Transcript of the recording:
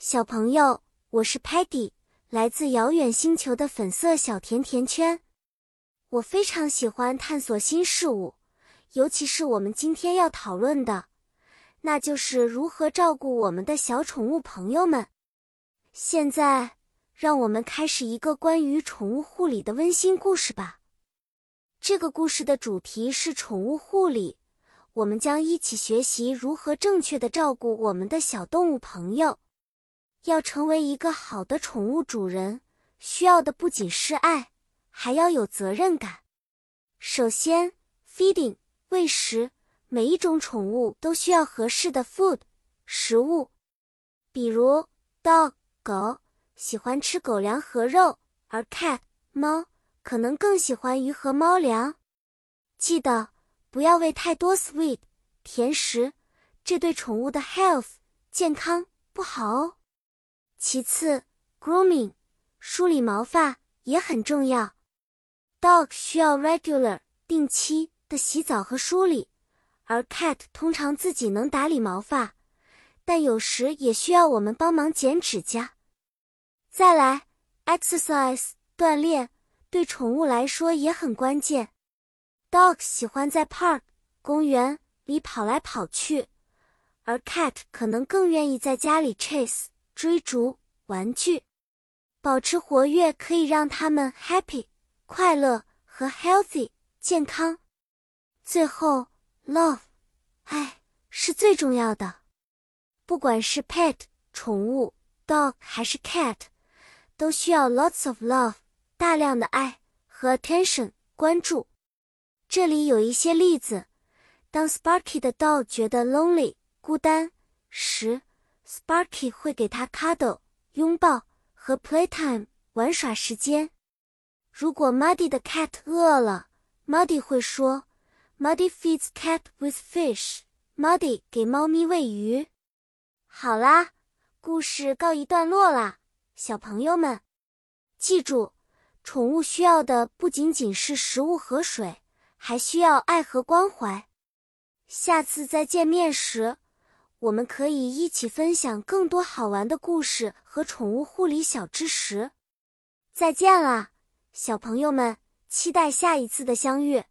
小朋友，我是 Patty，来自遥远星球的粉色小甜甜圈。我非常喜欢探索新事物，尤其是我们今天要讨论的，那就是如何照顾我们的小宠物朋友们。现在，让我们开始一个关于宠物护理的温馨故事吧。这个故事的主题是宠物护理，我们将一起学习如何正确的照顾我们的小动物朋友。要成为一个好的宠物主人，需要的不仅是爱，还要有责任感。首先，feeding 喂食，每一种宠物都需要合适的 food 食物。比如，dog 狗喜欢吃狗粮和肉，而 cat 猫可能更喜欢鱼和猫粮。记得不要喂太多 sweet 甜食，这对宠物的 health 健康不好哦。其次，grooming 梳理毛发也很重要。Dog 需要 regular 定期的洗澡和梳理，而 cat 通常自己能打理毛发，但有时也需要我们帮忙剪指甲。再来，exercise 锻炼对宠物来说也很关键。Dog 喜欢在 park 公园里跑来跑去，而 cat 可能更愿意在家里 chase。追逐玩具，保持活跃可以让他们 happy 快乐和 healthy 健康。最后，love 爱是最重要的。不管是 pet 宠物 dog 还是 cat，都需要 lots of love 大量的爱和 attention 关注。这里有一些例子：当 Sparky 的 dog 觉得 lonely 孤单时。Sparky 会给他 cuddle 拥抱和 playtime 玩耍时间。如果 Muddy 的 cat 饿了，Muddy 会说：“Muddy feeds cat with fish。” Muddy 给猫咪喂鱼。好啦，故事告一段落啦，小朋友们，记住，宠物需要的不仅仅是食物和水，还需要爱和关怀。下次再见面时。我们可以一起分享更多好玩的故事和宠物护理小知识。再见了，小朋友们！期待下一次的相遇。